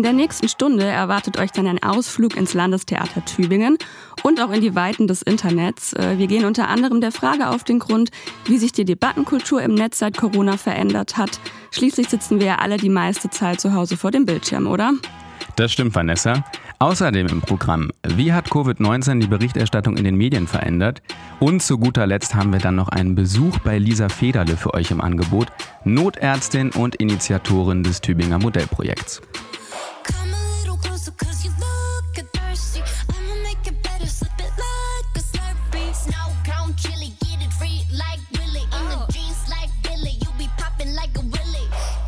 In der nächsten Stunde erwartet euch dann ein Ausflug ins Landestheater Tübingen und auch in die Weiten des Internets. Äh, wir gehen unter anderem der Frage auf den Grund, wie sich die Debattenkultur im Netz seit Corona verändert hat. Schließlich sitzen wir ja alle die meiste Zeit zu Hause vor dem Bildschirm, oder? Das stimmt, Vanessa. Außerdem im Programm, wie hat Covid-19 die Berichterstattung in den Medien verändert? Und zu guter Letzt haben wir dann noch einen Besuch bei Lisa Federle für euch im Angebot, Notärztin und Initiatorin des Tübinger Modellprojekts.